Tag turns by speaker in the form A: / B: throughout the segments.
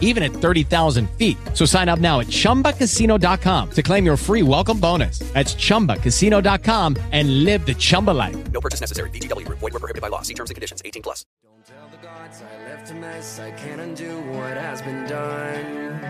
A: even at 30,000 feet. So sign up now at chumbacasino.com to claim your free welcome bonus. That's chumbacasino.com and live the Chumba life.
B: No purchase necessary. VGW Group. Void were prohibited by law. See terms and conditions. 18 plus.
C: Don't tell the gods I left a mess. I can't undo what has been done.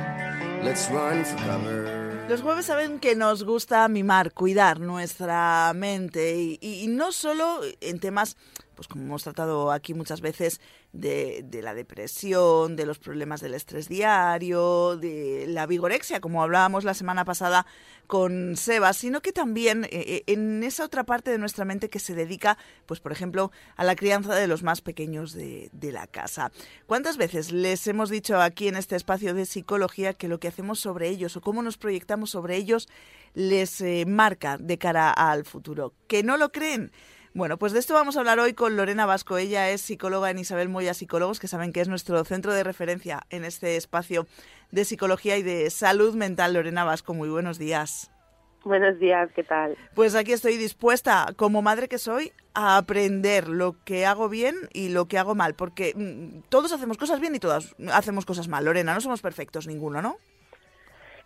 C: Let's run for cover.
D: Los jueves saben que nos gusta mimar, cuidar nuestra mente y, y no solo en temas, pues como hemos tratado aquí muchas veces, de, la depresión, de los problemas del estrés diario, de la vigorexia, como hablábamos la semana pasada con Seba, sino que también eh, en esa otra parte de nuestra mente que se dedica, pues por ejemplo, a la crianza de los más pequeños de, de la casa. ¿Cuántas veces les hemos dicho aquí en este espacio de psicología que lo que hacemos sobre ellos o cómo nos proyectamos sobre ellos les eh, marca de cara al futuro? ¿Que no lo creen? Bueno, pues de esto vamos a hablar hoy con Lorena Vasco. Ella es psicóloga en Isabel Moya Psicólogos, que saben que es nuestro centro de referencia en este espacio de psicología y de salud mental. Lorena Vasco, muy buenos días.
E: Buenos días, ¿qué tal?
D: Pues aquí estoy dispuesta, como madre que soy, a aprender lo que hago bien y lo que hago mal, porque mm, todos hacemos cosas bien y todas hacemos cosas mal. Lorena, no somos perfectos ninguno, ¿no?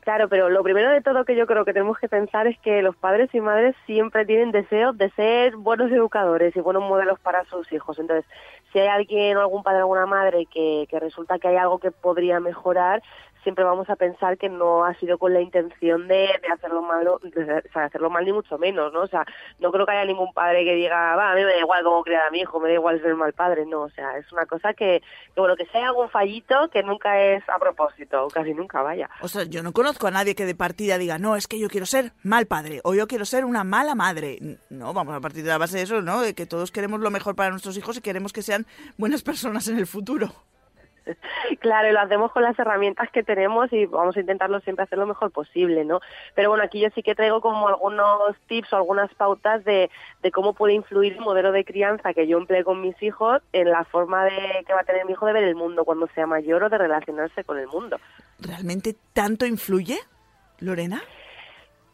E: Claro, pero lo primero de todo que yo creo que tenemos que pensar es que los padres y madres siempre tienen deseos de ser buenos educadores y buenos modelos para sus hijos. Entonces, si hay alguien o algún padre o alguna madre que, que resulta que hay algo que podría mejorar, siempre vamos a pensar que no ha sido con la intención de, de hacerlo malo, de, hacerlo mal ni mucho menos, ¿no? O sea, no creo que haya ningún padre que diga, va, a mí me da igual cómo criar a mi hijo, me da igual ser mal padre, no, o sea, es una cosa que, que bueno, que sea algún fallito que nunca es a propósito, casi nunca vaya.
D: O sea, yo no conozco a nadie que de partida diga, no, es que yo quiero ser mal padre, o yo quiero ser una mala madre. No, vamos a partir de la base de eso, ¿no? De que todos queremos lo mejor para nuestros hijos y queremos que sean buenas personas en el futuro.
E: Claro, y lo hacemos con las herramientas que tenemos y vamos a intentarlo siempre hacer lo mejor posible, ¿no? Pero bueno, aquí yo sí que traigo como algunos tips o algunas pautas de, cómo puede influir el modelo de crianza que yo empleé con mis hijos en la forma de que va a tener mi hijo de ver el mundo cuando sea mayor o de relacionarse con el mundo.
D: ¿Realmente tanto influye, Lorena?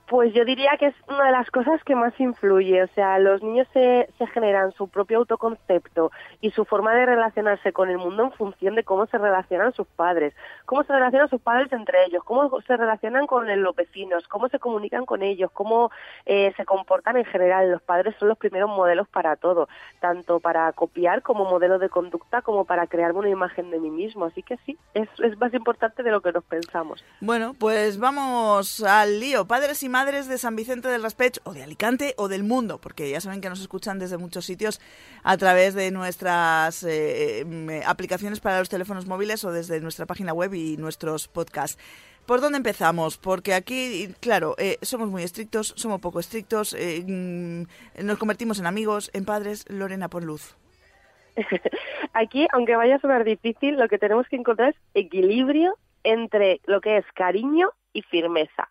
E: Pues yo diría que es una de las cosas que más influye. O sea, los niños se, se, generan su propio autoconcepto y su forma de relacionarse con el mundo en función de cómo se relacionan sus padres, cómo se relacionan sus padres entre ellos, cómo se relacionan con los vecinos, cómo se comunican con ellos, cómo eh, se comportan en general. Los padres son los primeros modelos para todo, tanto para copiar como modelo de conducta como para crearme una imagen de mí mismo. Así que sí, es, es más importante de lo que nos pensamos.
D: Bueno, pues vamos al lío. Padres y madres de San Vicente del Raspech o de Alicante o del mundo, porque ya saben que nos escuchan desde muchos sitios a través de nuestras eh, aplicaciones para los teléfonos móviles o desde nuestra página web y nuestros podcasts. ¿Por dónde empezamos? Porque aquí, claro, eh, somos muy estrictos, somos poco estrictos, eh, nos convertimos en amigos, en padres. Lorena, por luz.
E: Aquí, aunque vaya a sonar difícil, lo que tenemos que encontrar es equilibrio entre lo que es cariño y firmeza.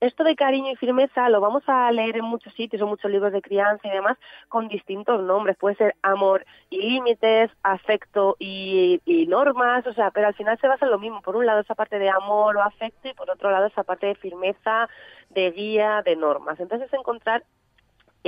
E: Esto de cariño y firmeza lo vamos a leer en muchos sitios, en muchos libros de crianza y demás, con distintos nombres. Puede ser amor y límites, afecto y, y, normas, o sea, pero al final se basa en lo mismo. Por un lado esa parte de amor o afecto y por otro lado esa parte de firmeza, de guía, de normas. Entonces encontrar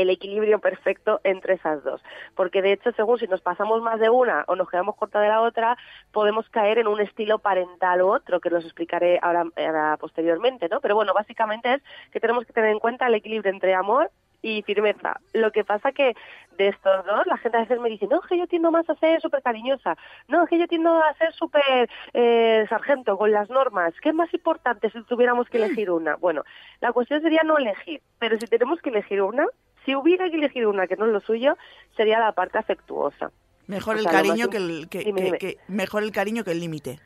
E: el equilibrio perfecto entre esas dos. Porque de hecho, según si nos pasamos más de una o nos quedamos corta de la otra, podemos caer en un estilo parental u otro, que los explicaré ahora, ahora posteriormente, ¿no? Pero bueno, básicamente es que tenemos que tener en cuenta el equilibrio entre amor y firmeza. Lo que pasa que de estos dos, la gente a veces me dice, no, es que yo tiendo más a ser súper cariñosa, no, es que yo tiendo a ser súper eh, sargento con las normas. ¿Qué es más importante si tuviéramos que elegir una? Bueno, la cuestión sería no elegir, pero si tenemos que elegir una, si hubiera que elegir una que no es lo suyo, sería la parte afectuosa.
D: Mejor o sea, el cariño que el, que, dime, dime. que, mejor el cariño que el límite.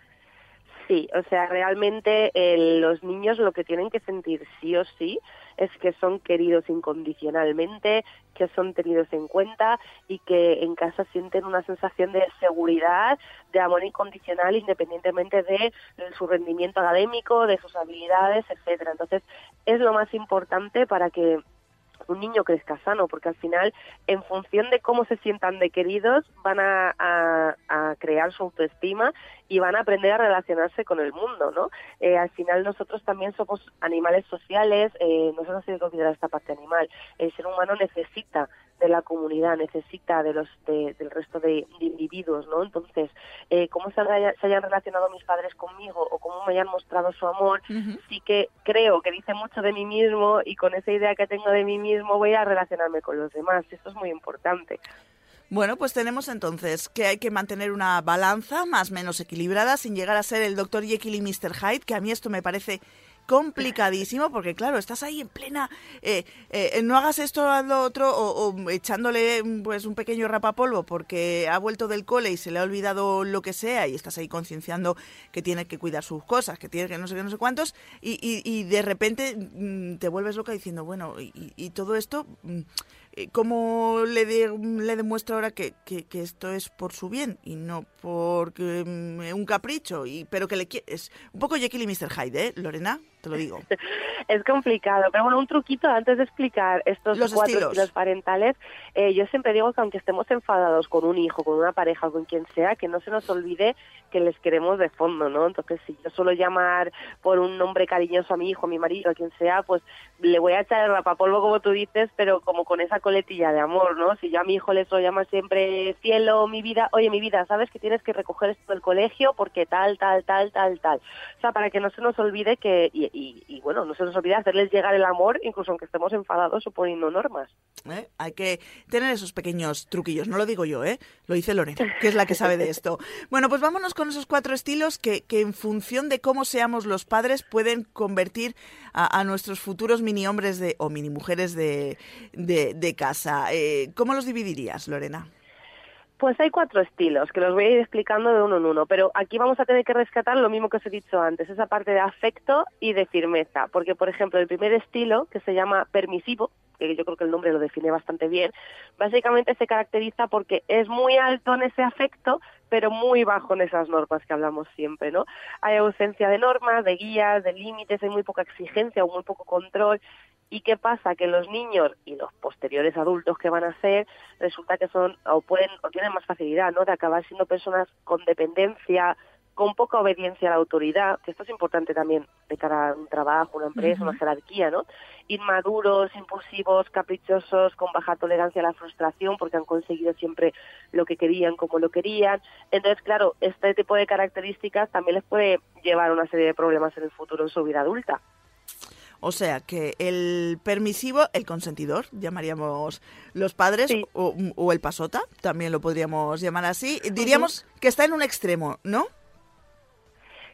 E: Sí, o sea, realmente eh, los niños lo que tienen que sentir sí o sí es que son queridos incondicionalmente, que son tenidos en cuenta y que en casa sienten una sensación de seguridad, de amor incondicional, independientemente de, de su rendimiento académico, de sus habilidades, etcétera. Entonces, es lo más importante para que un niño crezca sano, porque al final, en función de cómo se sientan de queridos, van a, crear su autoestima y van a aprender a relacionarse con el mundo, ¿no? Eh, al final nosotros también somos animales sociales, eh, no se olvidar esta parte animal. El ser humano necesita de la comunidad, necesita de los de- del resto de, de individuos, ¿no? Entonces, eh, cómo se, haya- se hayan relacionado mis padres conmigo o cómo me hayan mostrado su amor, sí que creo que dice mucho de mí mismo y con esa idea que tengo de mí mismo voy a relacionarme con los demás. Esto es muy importante.
D: Bueno, pues tenemos entonces que hay que mantener una balanza más o menos equilibrada sin llegar a ser el Dr. Jekyll y Mr. Hyde, que a mí esto me parece complicadísimo porque claro, estás ahí en plena eh, eh, no hagas esto haz lo otro o, echándole pues un pequeño rapapolvo porque ha vuelto del cole y se le ha olvidado lo que sea y estás ahí concienciando que tiene que cuidar sus cosas, que tiene que no sé qué, no sé cuántos y, y- y de repente mm, te vuelves loca diciendo, bueno, y, todo esto mm, eh, ¿Cómo le, de- le demuestro ahora que, que- esto es por su bien y no porque mm, un capricho? Y, pero que le qui- es un poco Jekyll y Mr. Hyde, ¿eh, Lorena? Te lo digo.
E: Es complicado, pero bueno, un truquito antes de explicar estos
D: Los
E: cuatro
D: estilos.
E: estilos parentales, eh, yo siempre digo que aunque estemos enfadados con un hijo, con una pareja, con quien sea, que no se nos olvide que les queremos de fondo, ¿no? Entonces, si yo suelo llamar por un nombre cariñoso a mi hijo, a mi marido, a quien sea, pues le voy a echar el rapapolvo, como tú dices, pero como con esa coletilla de amor, ¿no? Si yo a mi hijo le suelo llamar siempre cielo, mi vida, oye, mi vida, ¿sabes que tienes que recoger esto del colegio porque tal, tal, tal, tal, tal? O sea, para que no se nos olvide que, y, y- y, bueno, no se nos olvide hacerles llegar el amor, incluso aunque estemos enfadados o poniendo normas.
D: ¿eh? Hay que tener esos pequeños truquillos. No lo digo yo, ¿eh? Lo dice Lorena, que es la que sabe de esto. Bueno, pues vámonos con esos cuatro estilos que, que en función de cómo seamos los padres pueden convertir a, a nuestros futuros mini hombres de, o mini mujeres de, de, de casa. Eh, ¿Cómo los dividirías, Lorena?
E: Pues hay cuatro estilos que los voy a ir explicando de uno en uno, pero aquí vamos a tener que rescatar lo mismo que os he dicho antes, esa parte de afecto y de firmeza, porque por ejemplo el primer estilo, que se llama permisivo, que yo creo que el nombre lo define bastante bien, básicamente se caracteriza porque es muy alto en ese afecto, pero muy bajo en esas normas que hablamos siempre, ¿no? Hay ausencia de normas, de guías, de límites, hay muy poca exigencia o muy poco control. ¿Y qué pasa? Que los niños y los posteriores adultos que van a ser, resulta que son o pueden o tienen más facilidad, ¿no? De acabar siendo personas con dependencia, con poca obediencia a la autoridad, que esto es importante también de cara a un trabajo, una empresa, una jerarquía, ¿no? Inmaduros, impulsivos, caprichosos, con baja tolerancia a la frustración, porque han conseguido siempre lo que querían como lo querían. Entonces, claro, este tipo de características también les puede llevar a una serie de problemas en el futuro en su vida adulta.
D: O sea, que el permisivo, el consentidor, llamaríamos los padres,
E: Sí.
D: o, o el pasota, también lo podríamos llamar así. Diríamos que está en un extremo, ¿no?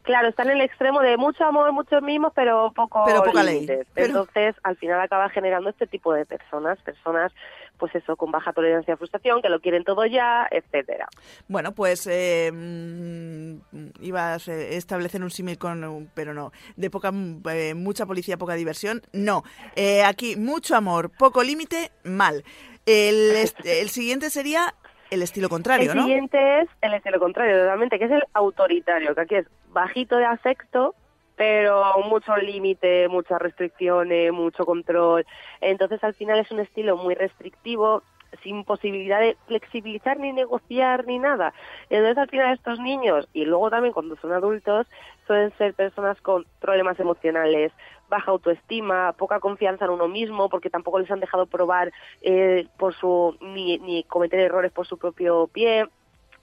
E: Claro, está en el extremo de mucho amor, muchos mimos, pero poco
D: Pero poca ley.
E: límites.
D: Pero-
E: Entonces, al final acaba generando este tipo de personas, personas, pues eso, con baja tolerancia a frustración, que lo quieren todo ya, etcétera.
D: Bueno, pues eh, mm, iba a se- establecer un símil con, pero no, de poca, eh, mucha policía, poca diversión, no. Eh, aquí, mucho amor, poco límite, mal. El, el siguiente sería el estilo contrario,
E: el
D: ¿no?
E: siguiente es el estilo contrario, totalmente, que es el autoritario, que aquí es bajito de afecto, pero mucho límite, muchas restricciones, mucho control. Entonces, al final es un estilo muy restrictivo, sin posibilidad de flexibilizar ni negociar ni nada. Entonces, al final estos niños, y luego también cuando son adultos, suelen ser personas con problemas emocionales, baja autoestima, poca confianza en uno mismo, porque tampoco les han dejado probar eh, por su ni, ni cometer errores por su propio pie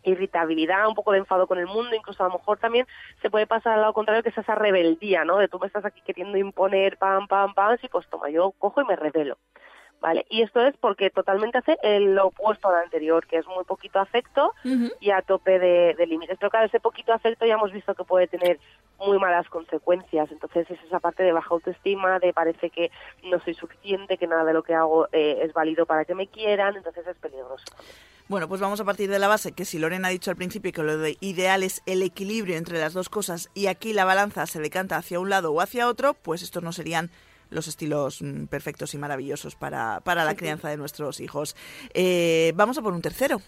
E: irritabilidad, un poco de enfado con el mundo, incluso a lo mejor también se puede pasar al lado contrario que es esa rebeldía, ¿no? De tú me estás aquí queriendo imponer pam, pam, pam, sí, pues toma, yo cojo y me revelo. ¿Vale? Y esto es porque totalmente hace el opuesto al anterior, que es muy poquito afecto y a tope de, de límites. Pero claro, ese poquito afecto ya hemos visto que puede tener muy malas consecuencias. Entonces es esa parte de baja autoestima, de parece que no soy suficiente, que nada de lo que hago eh, es válido para que me quieran, entonces es peligroso.
D: Bueno, pues vamos a partir de la base que si Lorena ha dicho al principio que lo de ideal es el equilibrio entre las dos cosas y aquí la balanza se decanta hacia un lado o hacia otro, pues estos no serían los estilos mm, perfectos y maravillosos para, para la crianza de nuestros hijos. Eh, vamos a por un tercero.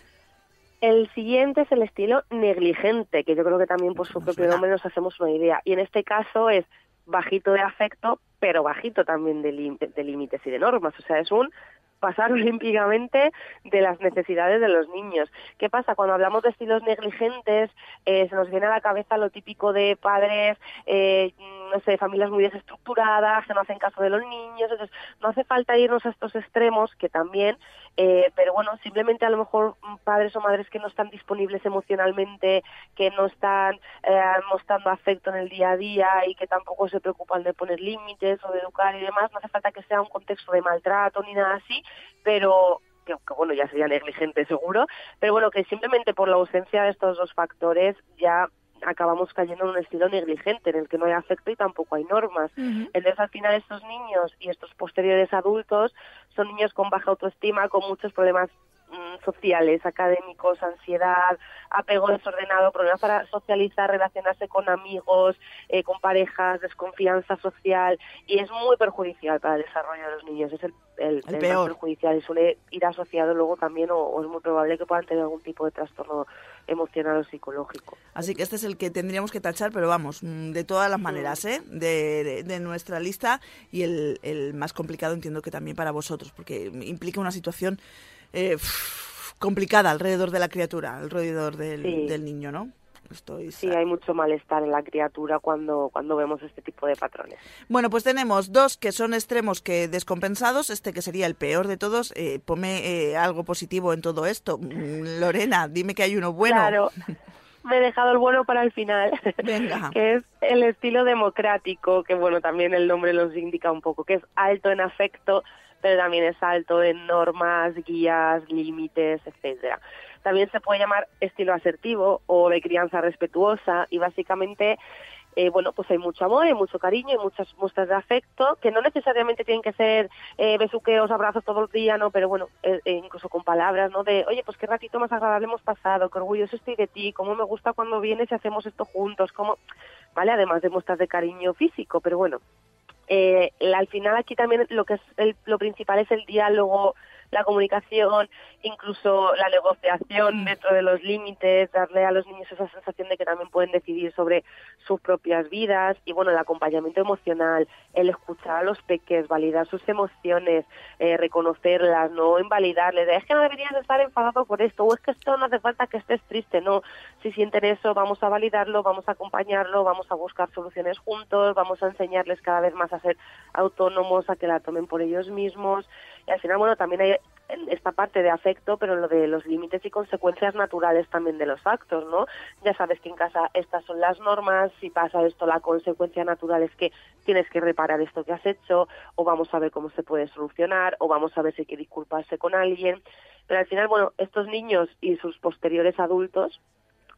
E: El siguiente es el estilo negligente, que yo creo que también por su propio nombre nos hacemos una idea. Y en este caso es bajito de afecto, pero bajito también de, de límites y de normas. O sea, es un pasar olímpicamente de las necesidades de los niños. ¿Qué pasa? Cuando hablamos de estilos negligentes, eh, se nos viene a la cabeza lo típico de padres, eh, no sé, familias muy desestructuradas, que no hacen caso de los niños. Entonces, no hace falta irnos a estos extremos, que también, eh, pero bueno, simplemente a lo mejor padres o madres que no están disponibles emocionalmente, que no están mostrando afecto en el día a día y que tampoco se preocupan de poner límites o de educar y demás. No hace falta que sea un contexto de maltrato ni nada así, pero que, bueno, ya sería negligente seguro, pero bueno, que simplemente por la ausencia de estos dos factores ya acabamos cayendo en un estilo negligente en el que no hay afecto y tampoco hay normas. Entonces, al final, estos niños y estos posteriores adultos son niños con baja autoestima, con muchos problemas sociales, académicos, ansiedad, apego desordenado, problemas para socializar, relacionarse con amigos, eh, con parejas, desconfianza social y es muy perjudicial para el desarrollo de los niños. Es el el, el,
D: peor.
E: judicial y suele ir asociado luego también o, es muy probable que puedan tener algún tipo de trastorno emocional o psicológico.
D: Así que este es el que tendríamos que tachar, pero vamos, mm, de todas las maneras, ¿eh? de, de, nuestra lista y el, el, más complicado entiendo que también para vosotros, porque implica una situación eh, complicada alrededor de la criatura, alrededor del,
E: sí.
D: del niño, ¿no? Estoy
E: sí, hay mucho malestar en la criatura cuando, cuando vemos este tipo de patrones.
D: Bueno, pues tenemos dos que son extremos que descompensados, este que sería el peor de todos. Eh, ponme eh, algo positivo en todo esto. Mm, Lorena, dime que hay uno bueno.
E: Claro. Me he dejado el bueno para el final,
D: Venga.
E: que es el estilo democrático, que bueno, también el nombre nos indica un poco, que es alto en afecto, pero también es alto en normas, guías, límites, etcétera. También se puede llamar estilo asertivo o de crianza respetuosa y básicamente eh, bueno, pues hay mucho amor, hay mucho cariño, hay muchas muestras de afecto, que no necesariamente tienen que ser eh, besuqueos, abrazos todo el día, ¿no? Pero bueno, eh, eh, incluso con palabras, ¿no? De, oye, pues qué ratito más agradable hemos pasado, qué orgulloso estoy de ti, cómo me gusta cuando vienes y hacemos esto juntos, cómo, ¿vale? Además de muestras de cariño físico, pero bueno, al final aquí también lo que es el, lo principal es el diálogo, la comunicación, incluso la negociación dentro de los límites, darle a los niños esa sensación de que también pueden decidir sobre sus propias vidas y bueno, el acompañamiento emocional, el escuchar a los peques, validar sus emociones, eh, reconocerlas, no invalidarles, es que no deberías estar enfadado por esto o es que esto no hace falta que estés triste, no, si sienten eso vamos a validarlo, vamos a acompañarlo, vamos a buscar soluciones juntos, vamos a enseñarles cada vez más a ser autónomos, a que la tomen por ellos mismos y al final, bueno, también hay esta parte de afecto, pero lo de los límites y consecuencias naturales también de los actos, ¿no? Ya sabes que en casa estas son las normas, si pasa esto, la consecuencia natural es que tienes que reparar esto que has hecho, o vamos a ver cómo se puede solucionar, o vamos a ver si hay que disculparse con alguien. Pero al final, bueno, estos niños y sus posteriores adultos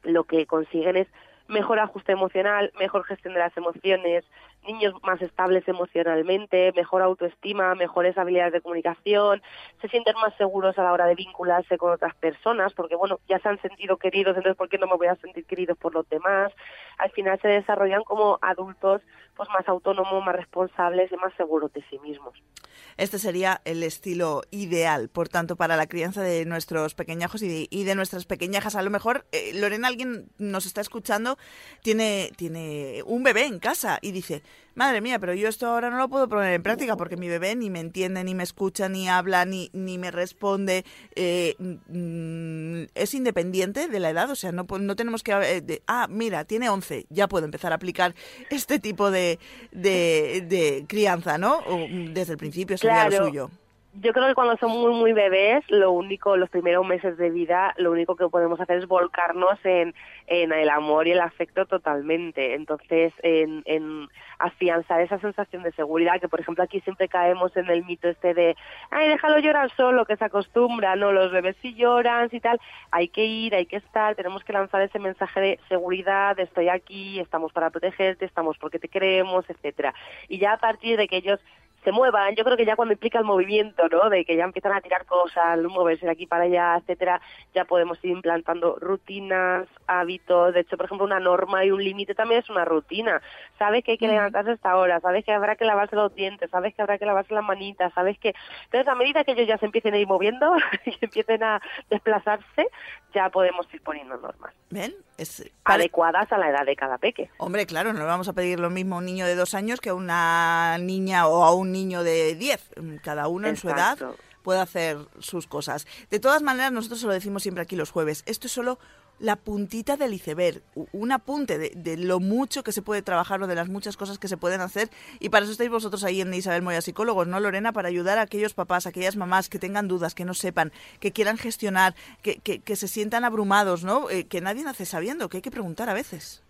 E: lo que consiguen es mejor ajuste emocional, mejor gestión de las emociones, niños más estables emocionalmente, mejor autoestima, mejores habilidades de comunicación, se sienten más seguros a la hora de vincularse con otras personas, porque bueno, ya se han sentido queridos, entonces ¿por qué no me voy a sentir queridos por los demás? Al final se desarrollan como adultos pues más autónomos, más responsables y más seguros de sí mismos.
D: Este sería el estilo ideal, por tanto, para la crianza de nuestros pequeñajos y de, y de nuestras pequeñajas. A lo mejor, eh, Lorena, alguien nos está escuchando, tiene, tiene un bebé en casa y dice, madre mía, pero yo esto ahora no lo puedo poner en práctica porque mi bebé ni me entiende, ni me escucha, ni habla, ni, ni me responde. Eh, mm, es independiente de la edad, o sea, no, no tenemos que... Eh, de, ah, mira, tiene 11, ya puedo empezar a aplicar este tipo de, de, de crianza, ¿no? O, desde el principio sería
E: Claro.
D: lo suyo.
E: Yo creo que cuando son muy, muy bebés, lo único, los primeros meses de vida, lo único que podemos hacer es volcarnos en, en el amor y el afecto totalmente. Entonces, en, en afianzar esa sensación de seguridad, que por ejemplo aquí siempre caemos en el mito este de, ay, déjalo llorar solo, que se acostumbra, no, los bebés sí lloran y tal, hay que ir, hay que estar, tenemos que lanzar ese mensaje de seguridad, estoy aquí, estamos para protegerte, estamos porque te queremos, etcétera. Y ya a partir de que ellos se muevan. Yo creo que ya cuando implica el movimiento, ¿no? De que ya empiezan a tirar cosas, moverse de aquí para allá, etcétera, ya podemos ir implantando rutinas, hábitos. De hecho, por ejemplo, una norma y un límite también es una rutina. Sabes que hay que levantarse a esta hora, sabes que habrá que lavarse los dientes, sabes que habrá que lavarse las manitas, sabes que... Entonces, a medida que ellos ya se empiecen a ir moviendo y empiecen a desplazarse, ya podemos ir poniendo normas.
D: ¿Ven? Es
E: adecuadas a la edad de cada peque.
D: Hombre, claro, no le vamos a pedir lo mismo a un niño de dos años que a una niña o a un niño de diez. Cada uno en su edad puede hacer sus cosas. De todas maneras, nosotros se lo decimos siempre aquí los jueves. Esto es solo la puntita del iceberg, un apunte de, lo mucho que se puede trabajar o de las muchas cosas que se pueden hacer. Y para eso estáis vosotros ahí en Isabel Moya Psicólogos, ¿no, Lorena? Para ayudar a aquellos papás, a aquellas mamás que tengan dudas, que no sepan, que quieran gestionar, que, que, se sientan abrumados, ¿no? Eh, que nadie nace sabiendo, que hay que preguntar a veces.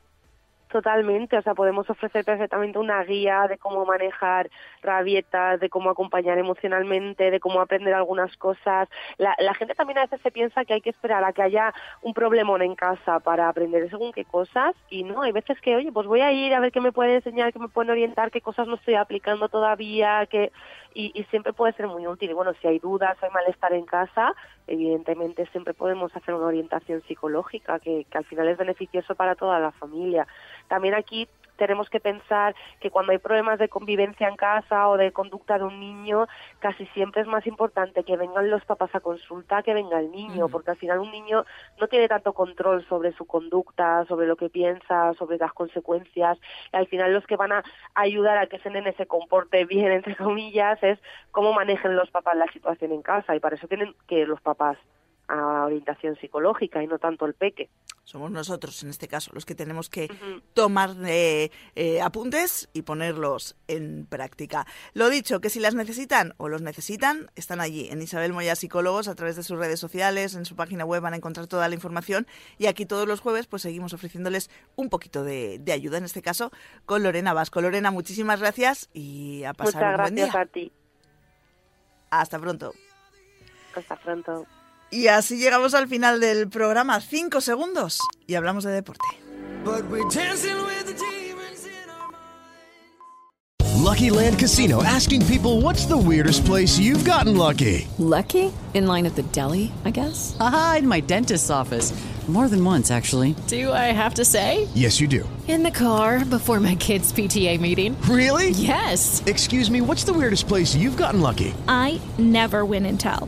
E: Totalmente, o sea, podemos ofrecer perfectamente una guía de cómo manejar rabietas, de cómo acompañar emocionalmente, de cómo aprender algunas cosas. La, la, gente también a veces se piensa que hay que esperar a que haya un problemón en casa para aprender según qué cosas y no, hay veces que, oye, pues voy a ir a ver qué me puede enseñar, qué me pueden orientar, qué cosas no estoy aplicando todavía, que y, y siempre puede ser muy útil. Y bueno, si hay dudas, hay malestar en casa, evidentemente siempre podemos hacer una orientación psicológica que, que al final es beneficioso para toda la familia. También aquí tenemos que pensar que cuando hay problemas de convivencia en casa o de conducta de un niño, casi siempre es más importante que vengan los papás a consulta que venga el niño, porque al final un niño no tiene tanto control sobre su conducta, sobre lo que piensa, sobre las consecuencias, y al final los que van a ayudar a que ese nene se comporte bien, entre comillas, es cómo manejen los papás la situación en casa, y para eso tienen que los papás a orientación psicológica y no tanto el peque.
D: Somos nosotros, en este caso, los que tenemos que tomar eh, eh, apuntes y ponerlos en práctica. Lo dicho, que si las necesitan o los necesitan, están allí en Isabel Moya Psicólogos a través de sus redes sociales, en su página web van a encontrar toda la información y aquí todos los jueves pues seguimos ofreciéndoles un poquito de, ayuda, en este caso con Lorena Vasco. Lorena, muchísimas gracias y a pasar un buen día.
E: a ti.
D: Hasta pronto.
E: Hasta pronto.
D: Y así llegamos al final del programa. Cinco segundos y hablamos de deporte.
F: Lucky Land Casino asking people what's the weirdest place you've gotten lucky.
G: Lucky? In line at the deli, I guess.
H: Aha, in my dentist's office. More than once, actually.
G: Do I have to say?
F: Yes, you do.
G: In the car before my kids' PTA meeting.
F: Really?
G: Yes.
F: Excuse me, what's the weirdest place you've gotten lucky?
I: I never win and tell.